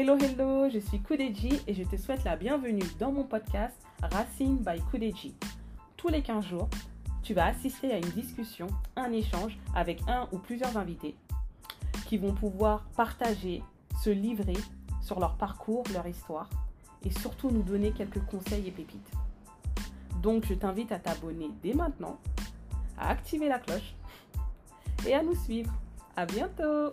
Hello, hello, je suis Kudeji et je te souhaite la bienvenue dans mon podcast Racine by Kudeji. Tous les 15 jours, tu vas assister à une discussion, un échange avec un ou plusieurs invités qui vont pouvoir partager, se livrer sur leur parcours, leur histoire et surtout nous donner quelques conseils et pépites. Donc je t'invite à t'abonner dès maintenant, à activer la cloche et à nous suivre. À bientôt!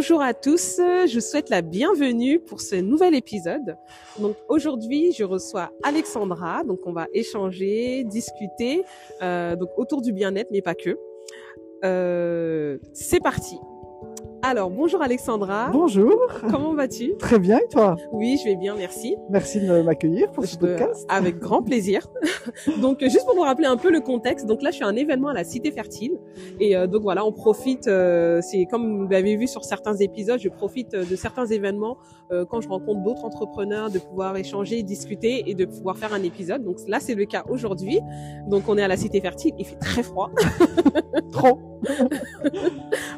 Bonjour à tous, je souhaite la bienvenue pour ce nouvel épisode. Donc aujourd'hui, je reçois Alexandra, donc on va échanger, discuter euh, autour du bien-être, mais pas que. Euh, c'est parti. Alors, bonjour Alexandra. Bonjour. Comment vas-tu? Très bien, et toi? Oui, je vais bien, merci. Merci de m'accueillir pour ce peux- podcast. Avec grand plaisir. donc, juste pour vous rappeler un peu le contexte, donc là, je suis à un événement à la Cité Fertile. Et euh, donc voilà, on profite, euh, c'est comme vous l'avez vu sur certains épisodes, je profite euh, de certains événements euh, quand je rencontre d'autres entrepreneurs, de pouvoir échanger, discuter et de pouvoir faire un épisode. Donc là, c'est le cas aujourd'hui. Donc on est à la Cité Fertile, il fait très froid. Trop.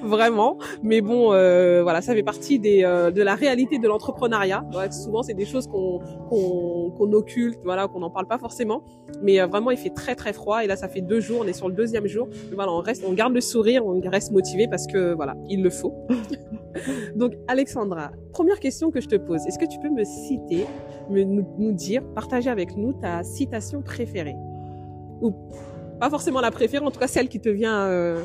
vraiment. Mais bon, euh, voilà, ça fait partie des, euh, de la réalité de l'entrepreneuriat. Souvent, c'est des choses qu'on qu'on occulte, voilà, qu'on n'en parle pas forcément. Mais euh, vraiment, il fait très très froid. Et là, ça fait deux jours. On est sur le deuxième jour. Voilà, on reste, on garde le sourire, on reste motivé parce que voilà, il le faut. Donc, Alexandra, première question que je te pose. Est-ce que tu peux me citer, me, nous, dire, partager avec nous ta citation préférée? Ou pas forcément la préférée, en tout cas celle qui te vient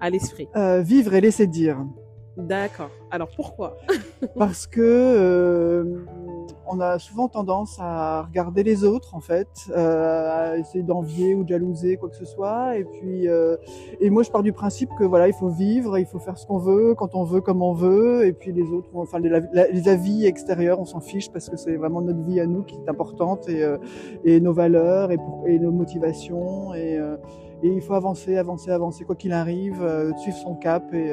à l'esprit. Vivre et laisser dire. D'accord. Alors pourquoi? Parce que euh, on a souvent tendance à regarder les autres, en fait, euh, à essayer d'envier ou de jalouser quoi que ce soit. Et puis, euh, et moi, je pars du principe que voilà, il faut vivre, il faut faire ce qu'on veut, quand on veut, comme on veut. Et puis les autres, enfin les, les avis extérieurs, on s'en fiche parce que c'est vraiment notre vie à nous qui est importante et, euh, nos valeurs et, nos motivations et il faut avancer, avancer, avancer, quoi qu'il arrive, euh, suivre son cap et,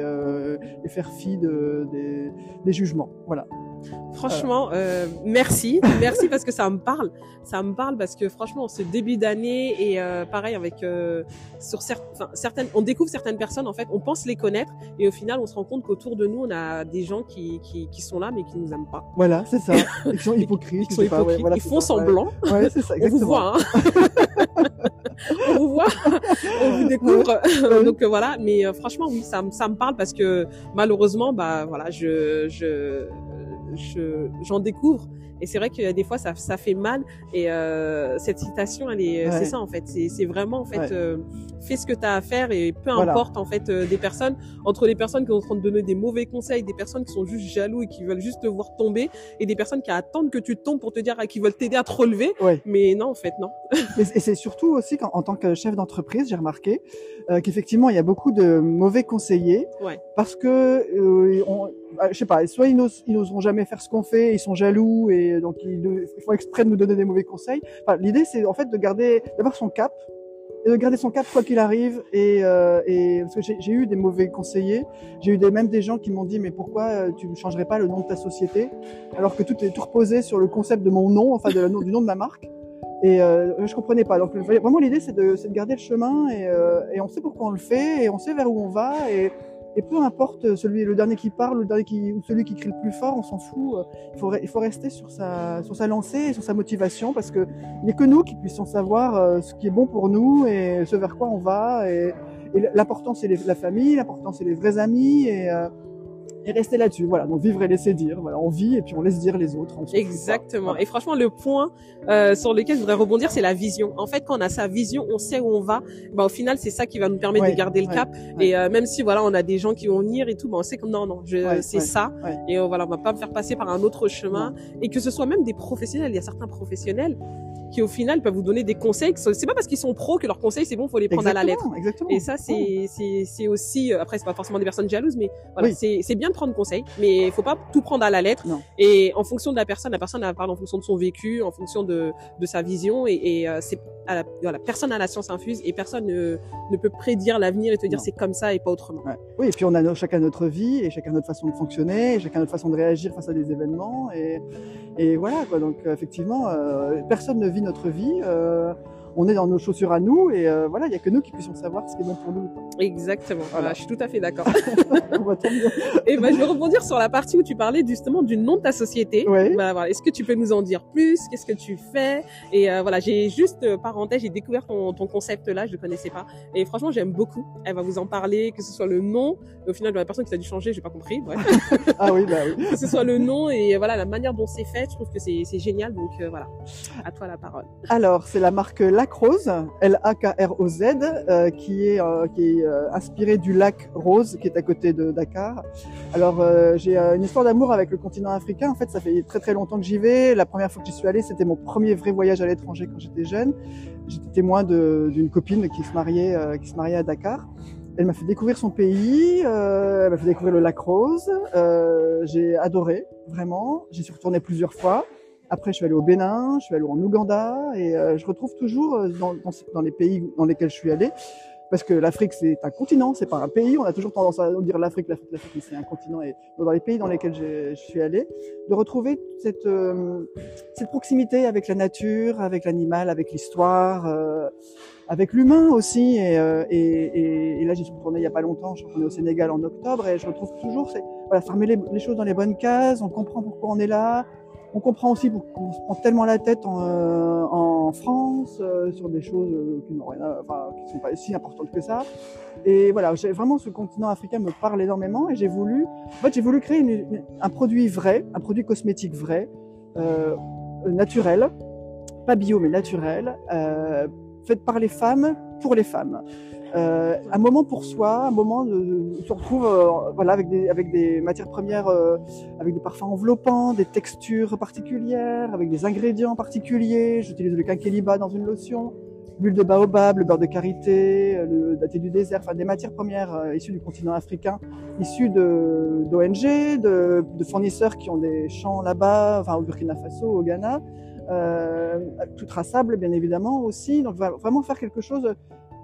faire fi de, des, des jugements. Voilà. Franchement, euh, merci, merci parce que ça me parle, ça me parle parce que franchement, ce début d'année et euh, pareil avec euh, sur enfin, certaines, on découvre certaines personnes en fait, on pense les connaître et au final, on se rend compte qu'autour de nous, on a des gens qui, qui, qui sont là mais qui nous aiment pas, Voilà, c'est ça. Ils sont hypocrites. qui sont pas, ouais, hypocrites, voilà, ils font ça, semblant. Ouais, c'est ça, On vous voit, hein. on vous voit, on vous découvre. Ouais. Donc euh, voilà, mais euh, franchement oui, ça, me- ça me parle parce que malheureusement, bah voilà, je je je j'en découvre. Et c'est vrai que des fois ça, ça fait mal. Et euh, cette citation, elle est, Ouais. c'est ça en fait. C'est, c'est vraiment en fait, Ouais. euh, fais ce que tu as à faire et peu Voilà. importe en fait euh, des personnes entre les personnes qui sont en train de donner des mauvais conseils, des personnes qui sont juste jaloux et qui veulent juste te voir tomber, et des personnes qui attendent que tu tombes pour te dire ah, qui veulent t'aider à te relever. Ouais. Mais non en fait non. Et et c'est surtout aussi qu'en en tant que chef d'entreprise, j'ai remarqué euh, qu'effectivement, il y a beaucoup de mauvais conseillers Ouais. parce que, euh, on, bah, je sais pas, soit ils n'oseront jamais faire ce qu'on fait, ils sont jaloux et donc ils, font exprès de nous donner des mauvais conseils. L'idée, c'est en fait de garder, d'avoir son cap et de garder son cap quoi qu'il arrive. Et, euh, et parce que j'ai eu des mauvais conseillers, j'ai eu des, même des gens qui m'ont dit mais pourquoi euh, tu ne changerais pas le nom de ta société? Alors que tout est tout reposé sur le concept de mon nom, enfin de la du nom de ma marque. Et euh, je comprenais pas. Donc vraiment l'idée c'est de, de garder le chemin et, euh, et on sait pourquoi on le fait et on sait vers où on va et, et peu importe celui le dernier qui parle, le dernier qui ou celui qui crie le plus fort, on s'en fout. Il faut re- il faut rester sur sa sur sa lancée et sur sa motivation parce que il n'y a que nous qui puissions savoir euh, ce qui est bon pour nous et ce vers quoi on va et, et l'important c'est la famille, l'important c'est les vrais amis et euh, et rester là-dessus. Voilà, donc vivre et laisser dire. Voilà, on vit et puis on laisse dire les autres. Exactement. Et franchement, le point euh, sur lequel je voudrais rebondir, c'est la vision. En fait, quand on a sa vision, on sait où on va. Bah, au final, c'est ça qui va nous permettre Ouais, de garder le ouais, cap. ouais. Et euh, même si voilà, on a des gens qui vont venir et tout, bah, on sait que non, non, c'est ça. Et euh, voilà, on va pas me faire passer par un autre chemin. Et que ce soit même des professionnels. Il y a certains professionnels qui, au final, peuvent vous donner des conseils. C'est pas parce qu'ils sont pros que leurs conseils, c'est bon, faut les prendre à la lettre. Exactement. Et ça, c'est c'est aussi euh, après c'est pas forcément des personnes jalouses, mais voilà, Oui. c'est c'est bien de prendre conseil, mais il faut pas tout prendre à la lettre. Non. Et en fonction de la personne, la personne elle parle en fonction de son vécu, en fonction de de sa vision, et, et euh, c'est la, voilà, personne à la science infuse et personne ne, ne peut prédire l'avenir et te dire c'est comme ça et pas autrement. Ouais. Oui, et puis on a chacun notre vie et chacun notre façon de fonctionner, et chacun notre façon de réagir face à des événements. Et, et voilà, quoi. Donc, euh, effectivement, euh, personne ne vit notre vie. Euh, on est dans nos chaussures à nous, et euh, voilà, il n'y a que nous qui puissions savoir ce qui est bon pour nous. Exactement. Voilà. Voilà, je suis tout à fait d'accord. Et ben, je vais rebondir sur la partie où tu parlais justement du nom de ta société. Oui. Voilà, voilà. Est-ce que tu peux nous en dire plus? Qu'est-ce que tu fais? Et euh, voilà, j'ai juste euh, parenthèse, j'ai découvert ton, ton concept là, je le connaissais pas. Et franchement, j'aime beaucoup. Elle va vous en parler, que ce soit le nom. Au final, la personne qui a dû changer, j'ai pas compris. Bref. Ah oui, bah oui. que ce soit le nom et voilà la manière dont c'est fait, je trouve que c'est génial. Donc euh, voilà, à toi la parole. Alors, c'est la marque Lacrose, L-A-K-R-O-Z, euh, qui est, euh, euh, inspirée du lac Rose, qui est à côté de Dakar. Alors, j'ai une histoire d'amour avec le continent africain. En fait, ça fait très très longtemps que j'y vais. La première fois que j'y suis allée, c'était mon premier vrai voyage à l'étranger quand j'étais jeune. J'étais témoin d'une copine qui se mariait, qui se mariait à Dakar. Elle m'a fait découvrir son pays, elle m'a fait découvrir le lac Rose. J'ai adoré, vraiment. J'y suis retourné plusieurs fois. Après, je suis allé au Bénin, je suis allé en Ouganda, et euh, je retrouve toujours euh, dans, dans, dans les pays dans lesquels je suis allé, parce que l'Afrique c'est un continent, c'est pas un pays. On a toujours tendance à dire l'Afrique, l'Afrique, l'Afrique, mais c'est un continent. Et dans les pays dans lesquels j'ai- je suis allé, de retrouver cette euh, cette proximité avec la nature, avec l'animal, avec l'histoire, euh, avec l'humain aussi. Et, euh, et, et, et là, j'y suis retourné il y a pas longtemps. Je suis retourné au Sénégal en octobre, et je retrouve toujours voilà, remet les, les choses dans les bonnes cases. On comprend pourquoi on est là. On comprend aussi pourquoi on se prend tellement la tête en, euh, France euh, sur des choses euh, qui qui sont pas si importantes que ça. Et voilà, vraiment ce continent africain me parle énormément et j'ai voulu, en fait, j'ai voulu créer un produit vrai, un produit cosmétique vrai, naturel, pas bio mais naturel, fait par les femmes pour les femmes. Euh, un moment pour soi, un moment de, où se retrouve euh, voilà, avec, des, matières premières, euh, avec des parfums enveloppants, des textures particulières, avec des ingrédients particuliers. J'utilise le quinqueliba dans une lotion, l'huile de baobab, le beurre de karité, euh, le daté du désert, enfin des matières premières issues du continent africain, issues d'ONG, de, de fournisseurs qui ont des champs là-bas, enfin au Burkina Faso, au Ghana, tout traçable bien évidemment aussi. Donc vraiment faire quelque chose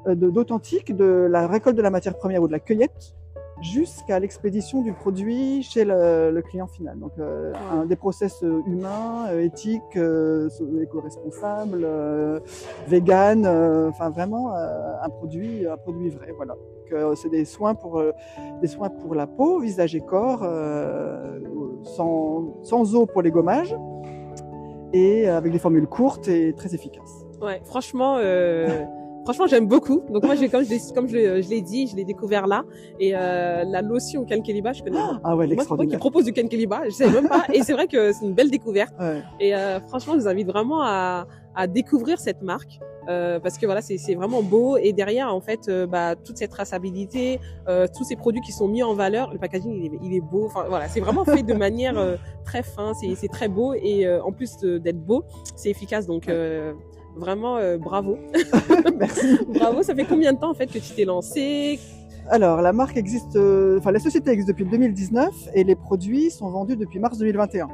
euh, d'authentique, de la récolte de la matière première ou de la cueillette jusqu'à l'expédition du produit chez le, client final. Donc euh, des process euh, humains, éthiques, éco-responsables, euh, vegan, enfin vraiment un produit, un produit vrai. Voilà. C'est des soins pour des soins pour la peau, visage et corps, sans, sans eau pour les gommages et avec des formules courtes et très efficaces. Ouais, franchement. Franchement, j'aime beaucoup. Donc moi, j'ai comme je l'ai comme je, l'ai- je l'ai dit, je l'ai découvert là. Et euh, la lotion Kenkeliba, je connais. Ah ouais, c'est moi qui l'extraordinaire. propose du Kenkeliba, je sais même pas. Et c'est vrai que c'est une belle découverte. Ouais. Et euh, franchement, je vous invite vraiment à, à découvrir cette marque euh, parce que voilà, c'est vraiment beau. Et derrière, en fait, euh, bah, toute cette traçabilité, euh, tous ces produits qui sont mis en valeur, le packaging, il est, il est beau. Enfin voilà, c'est vraiment fait de manière euh, très fin. C'est très beau et euh, en plus d'être beau, c'est efficace. Donc euh, vraiment, euh, bravo, Merci. bravo. Ça fait combien de temps en fait que tu t'es lancé? Alors, la marque existe, euh, enfin, la société existe depuis 2019 et les produits sont vendus depuis mars 2021.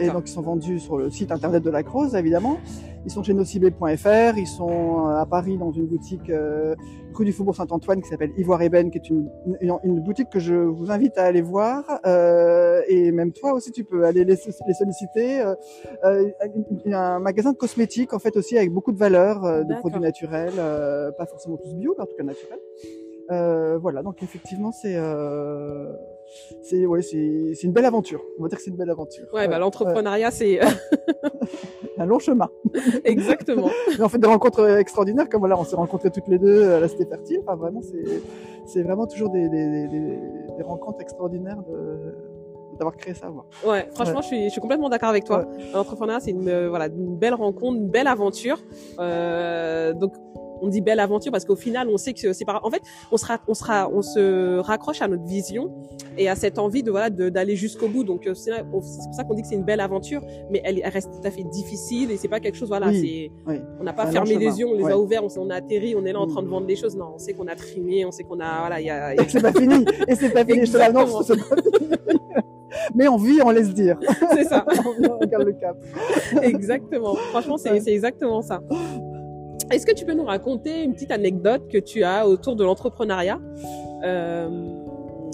Et donc, ils sont vendus sur le site internet de la Croze, évidemment. Ils sont chez nocibé.fr. Ils sont euh, à Paris dans une boutique euh, rue du Faubourg Saint-Antoine qui s'appelle Ivoire Ébène, qui est une, une, une boutique que je vous invite à aller voir. Euh, et même toi aussi, tu peux aller les, les solliciter. Euh, euh, il y a un magasin de cosmétiques, en fait, aussi avec beaucoup de valeurs, euh, de D'accord. produits naturels, euh, pas forcément tous bio, mais en tout cas naturels. Euh, voilà, donc effectivement, c'est euh, c'est ouais, c'est c'est une belle aventure. On va dire que c'est une belle aventure. Ouais, bah, Ouais, l'entrepreneuriat, c'est un long chemin. exactement. Mais on fait des rencontres extraordinaires, comme voilà, on s'est rencontrés toutes les deux à la Cité Fertile. Enfin, vraiment, c'est c'est vraiment toujours des, des, des, rencontres extraordinaires de d'avoir créé ça. Ouais, franchement, je, suis, je suis complètement d'accord avec toi. L'entrepreneuriat, c'est une, euh, voilà, une belle rencontre, une belle aventure. Euh, donc, on dit belle aventure parce qu'au final, on sait que c'est pas. En fait, on sera, on sera, on se raccroche à notre vision et à cette envie de voilà d'aller jusqu'au bout. Donc, euh, c'est pour ça qu'on dit que c'est une belle aventure, mais elle, elle reste tout à fait difficile et c'est pas quelque chose. Voilà, Oui, c'est. oui. On n'a pas fermé les yeux, on les Ouais. a ouverts, on, a atterri, on est là en Mm. train de vendre des choses. Non, on sait qu'on a trimé, on sait qu'on a voilà, il y a, y a- Et que c'est pas fini. Et c'est pas fini. Je te l'annonce. Mais on vit, on laisse dire. c'est ça. on garde le cap. Exactement. Franchement, c'est Ouais. c'est exactement ça. Est-ce que tu peux nous raconter une petite anecdote que tu as autour de l'entrepreneuriat euh,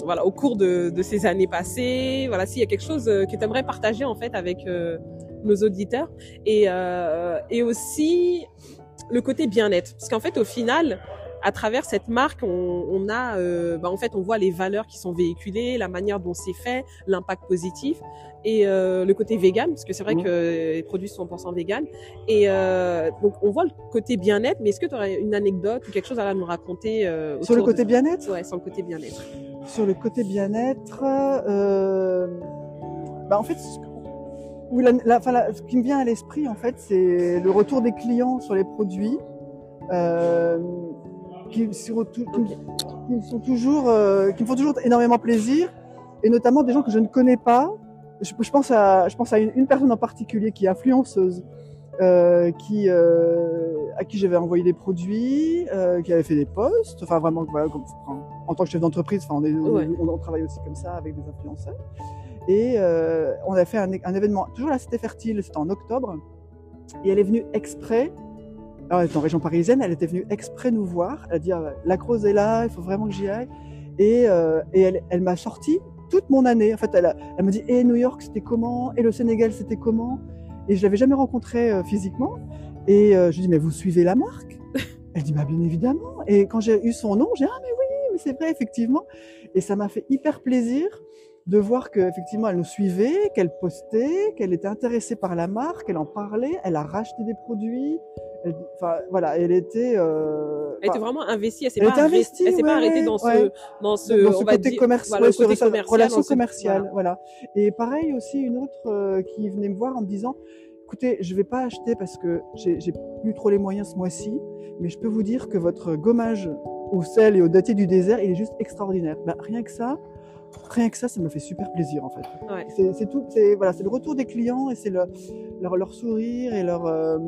voilà, au cours de, de, ces années passées? Voilà, s'il y a quelque chose euh, que tu aimerais partager en fait avec euh, nos auditeurs et, euh, et aussi le côté bien-être. Parce qu'en fait, au final, à travers cette marque, on, on a, euh, bah, en fait, on voit les valeurs qui sont véhiculées, la manière dont c'est fait, l'impact positif et euh, le côté vegan, parce que c'est vrai Mhm. que les produits sont 100% vegan. Et euh, donc, on voit le côté bien-être, mais est-ce que tu aurais une anecdote ou quelque chose à nous raconter Sur le de côté bien-être? Ouais, sur le côté bien-être. Sur le côté bien-être, bah en fait, ce, où la- la- enfin, la- ce qui me vient à l'esprit, en fait, c'est le retour des clients sur les produits, euh, qui, sur- qui, qui me sont toujours, euh, qui me font toujours énormément plaisir, et notamment des gens que je ne connais pas. Je, je pense à, je pense à une, une personne en particulier qui est influenceuse, euh, qui, euh, à qui j'avais envoyé des produits, qui avait fait des posts, enfin vraiment, voilà, comme, enfin, en tant que chef d'entreprise, enfin, on, est- on- Ouais. on, on travaille aussi comme ça avec des influenceurs. Et on a fait un, un événement, toujours à la Cité Fertile, c'était en octobre, et elle est venue exprès, alors elle est en région parisienne, elle était venue exprès nous voir, elle a dit la Croze est là, il faut vraiment que j'y aille, et, euh, elle, m'a sorti toute mon année. En fait, elle, elle m'a dit et New York c'était comment, et le Sénégal c'était comment, et je l'avais jamais rencontré euh, physiquement, et euh, je lui dis mais vous suivez la marque? Elle dit bah bien évidemment, et quand j'ai eu son nom, j'ai ah mais oui, mais c'est vrai effectivement, et ça m'a fait hyper plaisir de voir qu'effectivement elle nous suivait, qu'elle postait, qu'elle était intéressée par la marque, elle en parlait, elle a racheté des produits, enfin voilà, elle était, euh, Elle était vraiment investie. Elle s'est pas, investie, elle s'est pas arrêtée dans ouais. ce, dans ce, dans ce on va côté dire- commerce, voilà, ouais, le ce- côté ce- commercial, relation ce- commerciale, voilà. Et pareil aussi une autre euh, qui venait me voir en me disant, écoutez, je vais pas acheter parce que j'ai plus trop les moyens ce mois-ci, mais je peux vous dire que votre gommage au sel et au daté du désert, il est juste extraordinaire. Ben, rien que ça, rien que ça, ça me fait super plaisir en fait. Ouais. C'est c'est tout, c'est voilà, c'est le retour des clients et c'est le, leur, leur sourire et leur euh,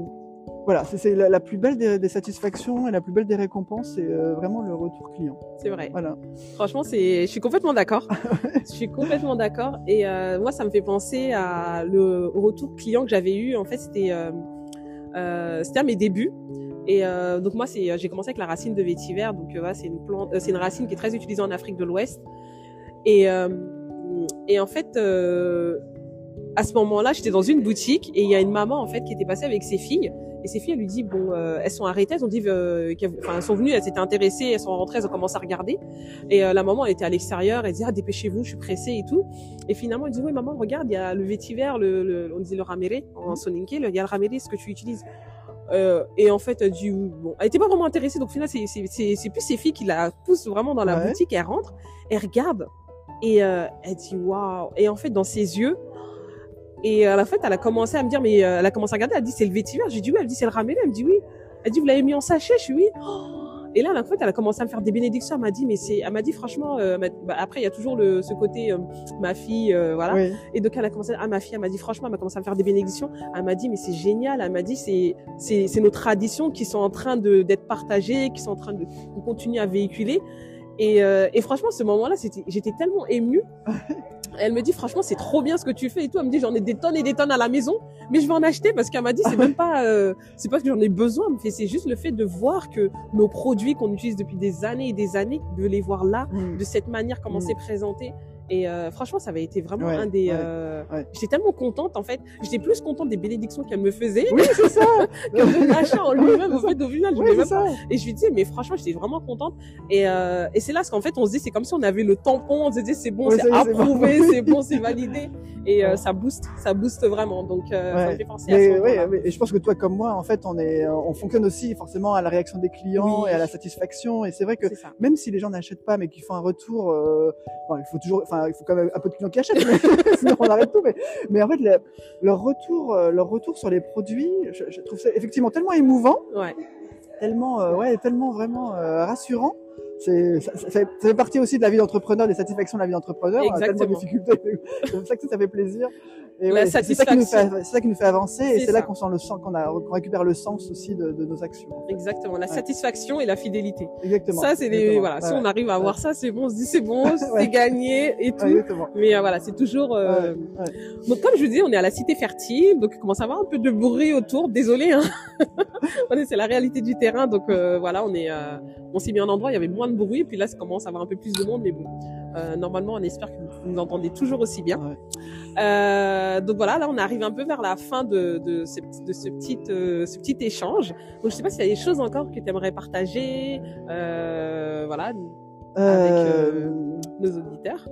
voilà, c'est- la, la plus belle des, des satisfactions et la plus belle des récompenses, c'est euh, vraiment le retour client. C'est vrai. Voilà. Franchement, c'est, je suis complètement d'accord. je suis complètement d'accord. Et euh, moi, ça me fait penser à le au retour client que j'avais eu. En fait, c'était, euh, c'était à mes débuts. Et donc moi, c'est, j'ai commencé avec la racine de vétiver. Donc voilà, c'est une plante, c'est une racine qui est très utilisée en Afrique de l'Ouest. Et et en fait, à ce moment-là, j'étais dans une boutique et il y a une maman en fait qui était passée avec ses filles. Et ses filles, elle lui dit bon, euh, elles sont arrêtées, elles ont dit, euh, qu'elles- enfin, elles sont venues, elles s'étaient intéressées, elles sont rentrées, elles ont commencé à regarder. Et euh, la maman, elle était à l'extérieur, elle dit ah dépêchez-vous, je suis pressée et tout. Et finalement, elle dit oui maman, regarde, il y a le vétiver, le, le on dit le raméré en soninké, le- il y a le raméré, ce que tu utilises. Et en fait, elle dit bon, elle était pas vraiment intéressée, donc finalement, c'est c'est plus ses filles qui la poussent vraiment dans la Ouais. boutique. Elle rentre, elle regarde et elle dit waouh. Et en fait, dans ses yeux. Et à la fin, elle a commencé à me dire, mais euh, elle a commencé à regarder, elle dit c'est le vétiver. J'ai dit oui, elle dit c'est le raméré. Elle me dit oui. Elle dit vous l'avez mis en sachet. Je suis oui. Et là, à la fin, elle a commencé à me faire des bénédictions. Elle m'a dit, mais c'est, elle m'a dit franchement, euh, bah, après il y a toujours le, ce côté euh, ma fille, euh, voilà. Oui. Et donc elle a commencé, ah ma fille, elle m'a dit franchement, elle m'a commencé à me faire des bénédictions. Elle m'a dit mais c'est génial. Elle m'a dit c'est c'est c'est nos traditions qui sont en train de d'être partagées, qui sont en train de, de continuer à véhiculer. Et, euh, et franchement, ce moment-là, c'était, j'étais tellement émue. Elle me dit franchement c'est trop bien ce que tu fais et tout. Elle me dit j'en ai des tonnes et des tonnes à la maison, mais je vais en acheter parce qu'elle m'a dit c'est même pas euh, c'est pas que j'en ai besoin, mais c'est juste le fait de voir que nos produits qu'on utilise depuis des années et des années, de les voir là Mm. de cette manière comment Mm. c'est présenté. Et euh, franchement, ça avait été vraiment Ouais, un des. ouais, euh, ouais. J'étais tellement contente en fait. J'étais plus contente des bénédictions qu'elle me faisait Oui, c'est ça. que de l'achat en lui-même. En fait, au final, je Oui, même ça. et je lui disais, mais franchement, j'étais vraiment contente. Et, euh, et c'est là ce qu'en fait, on se dit, c'est comme si on avait le tampon, on se dit, c'est bon, c'est ça bon. approuvé, c'est bon, c'est validé. Et euh, ça booste, ça booste vraiment. Donc, euh, ça me fait penser à Mais, ouais, et je pense que toi comme moi, en fait, on est, on fonctionne aussi forcément à la réaction des clients Oui. et à la satisfaction. Et c'est vrai que ça. même si les gens n'achètent pas, mais qu'ils font un retour, euh, bon, il faut toujours, enfin, il faut quand même un peu de clients qui achètent, mais sinon on arrête tout. Mais, mais en fait, le- leur retour, euh, leur retour sur les produits, je, je trouve ça effectivement tellement émouvant, Ouais. tellement, euh, ouais, tellement vraiment euh, rassurant c'est ça, ça fait, ça fait partie aussi de la vie d'entrepreneur, des satisfactions de la vie d'entrepreneur. Exactement. difficultés. c'est pour ça que ça fait plaisir. Et La ouais, c'est ça qui nous fait, satisfaction. c'est ça qui nous fait avancer, et C'est là qu'on sent le sens, qu'on a, qu'on récupère le sens aussi de, de nos actions. Exactement, la Ouais. satisfaction et la fidélité. Exactement. Ça, c'est les voilà. Si on arrive à avoir ça, c'est bon. On se dit c'est bon, c'est gagné et tout. Mais euh, voilà, c'est toujours. euh. Donc comme je vous dis, on est à la cité fertile, donc il commence à avoir un peu de bruit autour. Désolé, hein. C'est la réalité du terrain, donc euh, voilà, on est, euh, on s'est mis un endroit, il y avait moins de bruit, puis là, ça commence à avoir un peu plus de monde, mais bon. Euh, normalement, on espère que vous nous entendez toujours aussi bien. Ouais. Euh, donc voilà, là, on arrive un peu vers la fin de, de, ce, de ce, petit, euh, ce petit échange. Donc je sais pas s'il y a des choses encore que tu aimerais partager, voilà, avec nos auditeurs.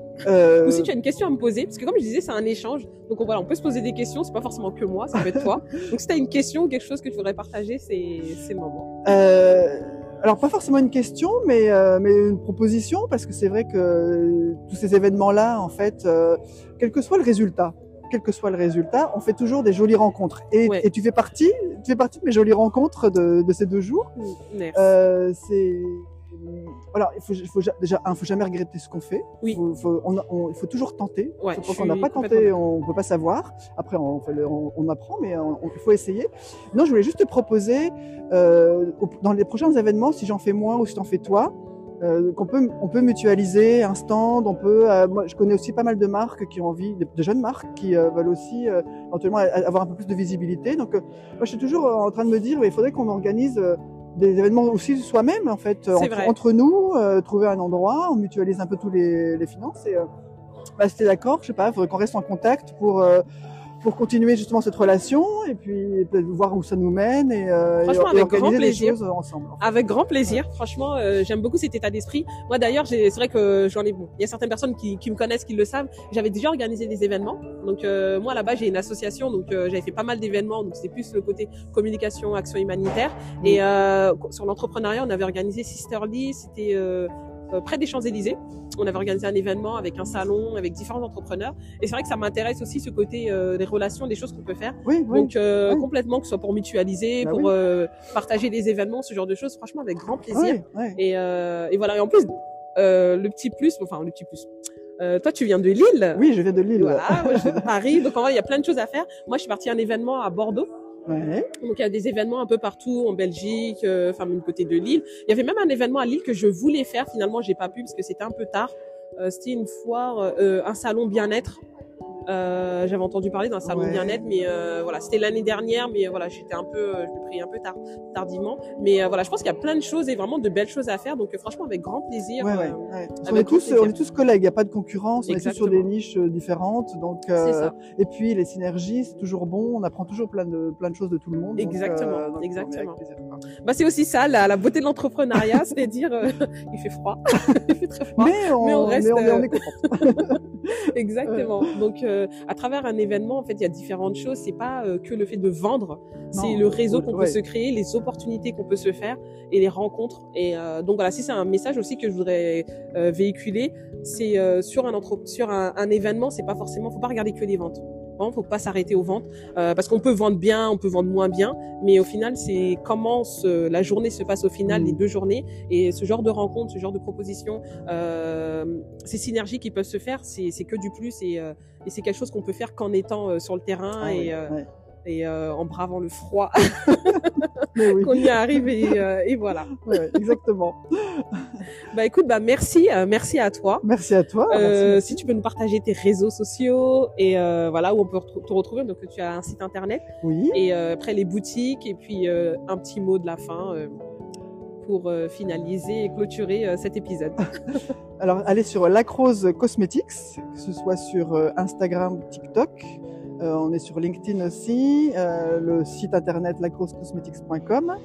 Ou si tu as une question à me poser, parce que comme je disais, c'est un échange. Donc on, voilà, on peut se poser des questions, c'est pas forcément que moi, ça peut être toi. Donc si tu as une question ou quelque chose que tu voudrais partager, c'est c'est le moment. Alors pas forcément une question, mais euh, mais une proposition parce que c'est vrai que euh, tous ces événements-là, en fait, euh, quel que soit le résultat, quel que soit le résultat, on fait toujours des jolies rencontres. Et, Ouais. et tu fais partie, tu fais partie de mes jolies rencontres de, de ces deux jours. Euh, c'est voilà, il faut, faut déjà, un, faut jamais regretter ce qu'on fait. Oui. Faut, faut- on, on- il faut toujours tenter. Ouais, Faut- je Quand on n'a pas tenté, on peut pas savoir. Après, on, apprend, mais il faut essayer. Non, je voulais juste te proposer, euh, dans les prochains événements, si j'en fais moi ou si t'en fais toi, euh, qu'on peut, on peut mutualiser un stand. On peut. euh, moi, je connais aussi pas mal de marques qui ont envie, de, de jeunes marques qui euh, veulent aussi éventuellement a- avoir un peu plus de visibilité. Donc, moi, je suis toujours en train de me dire, il faudrait qu'on organise. Des événements aussi soi-même en fait entre, entre nous euh, trouver un endroit on mutualise un peu tous les, les finances et euh, bah, c'était d'accord je sais pas il faudrait qu'on reste en contact pour euh, pour continuer justement cette relation et puis peut-être voir où ça nous mène et, euh, et- Franchement, et avec grand organiser des plaisir. choses ensemble en fait. Avec grand plaisir. Franchement, euh, j'aime beaucoup cet état d'esprit. Moi, d'ailleurs, c'est vrai que j'en ai. Bon, il y a certaines personnes qui, qui me connaissent, qui le savent. J'avais déjà organisé des événements. Donc, euh, moi, là-bas, j'ai une association. Donc, euh, j'avais fait pas mal d'événements. Donc, c'est plus le côté communication, action humanitaire. Et euh, sur l'entrepreneuriat, on avait organisé Sisterly. C'était euh, près des Champs-Élysées. On avait organisé un événement avec un salon, avec différents entrepreneurs. Et c'est vrai que ça m'intéresse aussi ce côté euh, des relations, des choses qu'on peut faire. oui oui Donc euh, oui. complètement, que ce soit pour mutualiser, Bah pour euh, partager des événements, ce genre de choses, franchement avec grand plaisir. Et, euh, et voilà. Et en plus, euh, le petit plus, enfin le petit plus. Euh, toi, tu viens de Lille. oui je viens de Lille Voilà, moi, je viens de Paris. Donc en vrai, il y a plein de choses à faire. Moi, je suis partie à un événement à Bordeaux. Donc il y a des événements un peu partout en Belgique, euh, enfin même côté de Lille. Il y avait même un événement à Lille que je voulais faire. Finalement, j'ai pas pu parce que c'était un peu tard. Euh, c'était une foire, euh, un salon bien-être. Euh, J'avais entendu parler d'un salon Ouais. bien-être, mais euh, voilà, c'était l'année dernière, mais voilà, j'étais un peu, euh, je l'ai pris un peu tard, tardivement. Mais euh, voilà, je pense qu'il y a plein de choses et vraiment de belles choses à faire. Donc euh, franchement, avec grand plaisir. Ouais, ouais, avec est tous, plaisir. on est tous collègues, il n'y a pas de concurrence, on est tous sur des niches différentes, donc euh, ça. et puis les synergies c'est toujours bon, on apprend toujours plein de plein de choses de tout le monde. Exactement, donc, on exactement. Bah c'est aussi ça, la, la beauté de l'entrepreneuriat, c'est de dire, il fait froid, il fait très froid. Mais on, Mais on reste, mais on est- on est content. Exactement. Donc, euh, à travers un événement, en fait, il y a différentes choses. C'est pas euh, que le fait de vendre, c'est le réseau qu'on ouais. peut se créer, les opportunités qu'on peut se faire et les rencontres. Et euh, donc voilà, si c'est un message aussi que je voudrais euh, véhiculer, c'est euh, sur un entre sur un, un événement, c'est pas forcément, faut pas regarder que les ventes. Faut pas s'arrêter aux ventes euh, parce qu'on peut vendre bien, on peut vendre moins bien, mais au final, c'est comment se- la journée se passe au final, les deux journées, et ce genre de rencontres, ce genre de propositions, euh, ces synergies qui peuvent se faire, c'est que du plus et, euh, et c'est quelque chose qu'on peut faire qu'en étant euh, sur le terrain Ah et, ouais, euh, ouais. Et euh, en bravant le froid oui, qu'on y arrive et, euh, et voilà. ouais, exactement. Bah écoute, bah merci, euh, merci à toi. Merci à toi. Merci, merci. si tu peux nous partager tes réseaux sociaux et voilà où on peut te retrouver. Donc tu as un site internet Oui. et après les boutiques et puis un petit mot de la fin pour finaliser et clôturer cet épisode. Alors, allez sur Lacrose Cosmetics, que ce soit sur Instagram, TikTok. Euh, on est sur LinkedIn aussi, euh, le site internet lacrosecosmetics.com.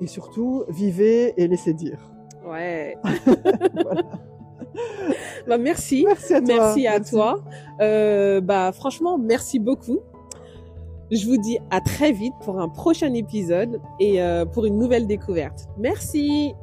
Et surtout, vivez et laissez dire. Ouais. Voilà. bah merci. Merci à toi. Merci à toi. Euh, bah franchement, merci beaucoup. Je vous dis à très vite pour un prochain épisode et pour une nouvelle découverte. Merci.